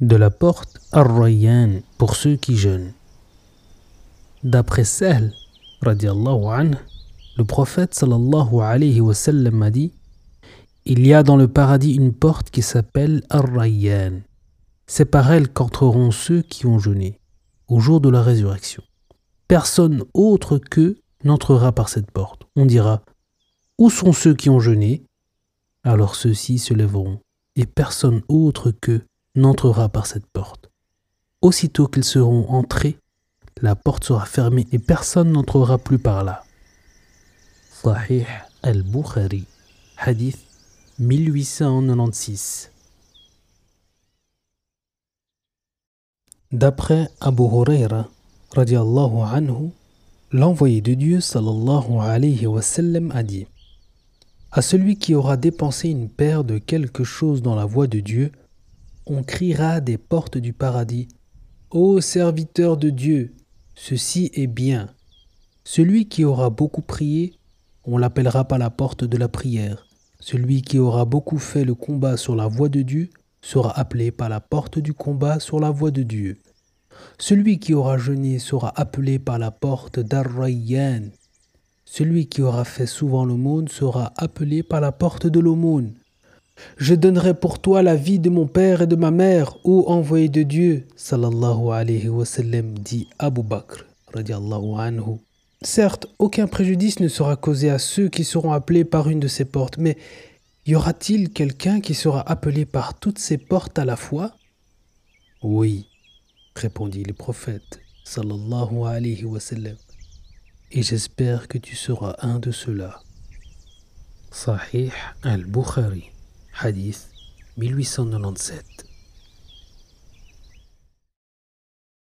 de la porte Ar-Rayyan pour ceux qui jeûnent. D'après Sahl, anhu, le prophète sallallahu alayhi wa sallam a dit Il y a dans le paradis une porte qui s'appelle Ar-Rayyan. C'est par elle qu'entreront ceux qui ont jeûné au jour de la résurrection. Personne autre qu'eux n'entrera par cette porte. On dira Où sont ceux qui ont jeûné? Alors ceux-ci se lèveront, et personne autre qu'eux n'entrera par cette porte. Aussitôt qu'ils seront entrés, la porte sera fermée et personne n'entrera plus par là. Sahih al-Bukhari, hadith 1896. D'après Abu Huraira, anhu, l'envoyé de Dieu sallallahu alayhi wa sallam a dit À celui qui aura dépensé une paire de quelque chose dans la voie de Dieu, on criera des portes du paradis Ô serviteur de Dieu, ceci est bien. Celui qui aura beaucoup prié, on l'appellera par la porte de la prière. Celui qui aura beaucoup fait le combat sur la voie de Dieu sera appelé par la porte du combat sur la voie de Dieu. Celui qui aura jeûné sera appelé par la porte d'Ar-Rayyan. Celui qui aura fait souvent l'aumône sera appelé par la porte de l'aumône. Je donnerai pour toi la vie de mon père et de ma mère, ô envoyé de Dieu, sallallahu alayhi wa sallam, dit Abu Bakr, radiallahu anhu. Certes, aucun préjudice ne sera causé à ceux qui seront appelés par une de ces portes, mais y aura-t-il quelqu'un qui sera appelé par toutes ces portes à la fois? Oui, répondit le prophète, sallallahu alayhi wa sallam, et j'espère que tu seras un de ceux-là. Sahih al-Bukhari. Hadith 1897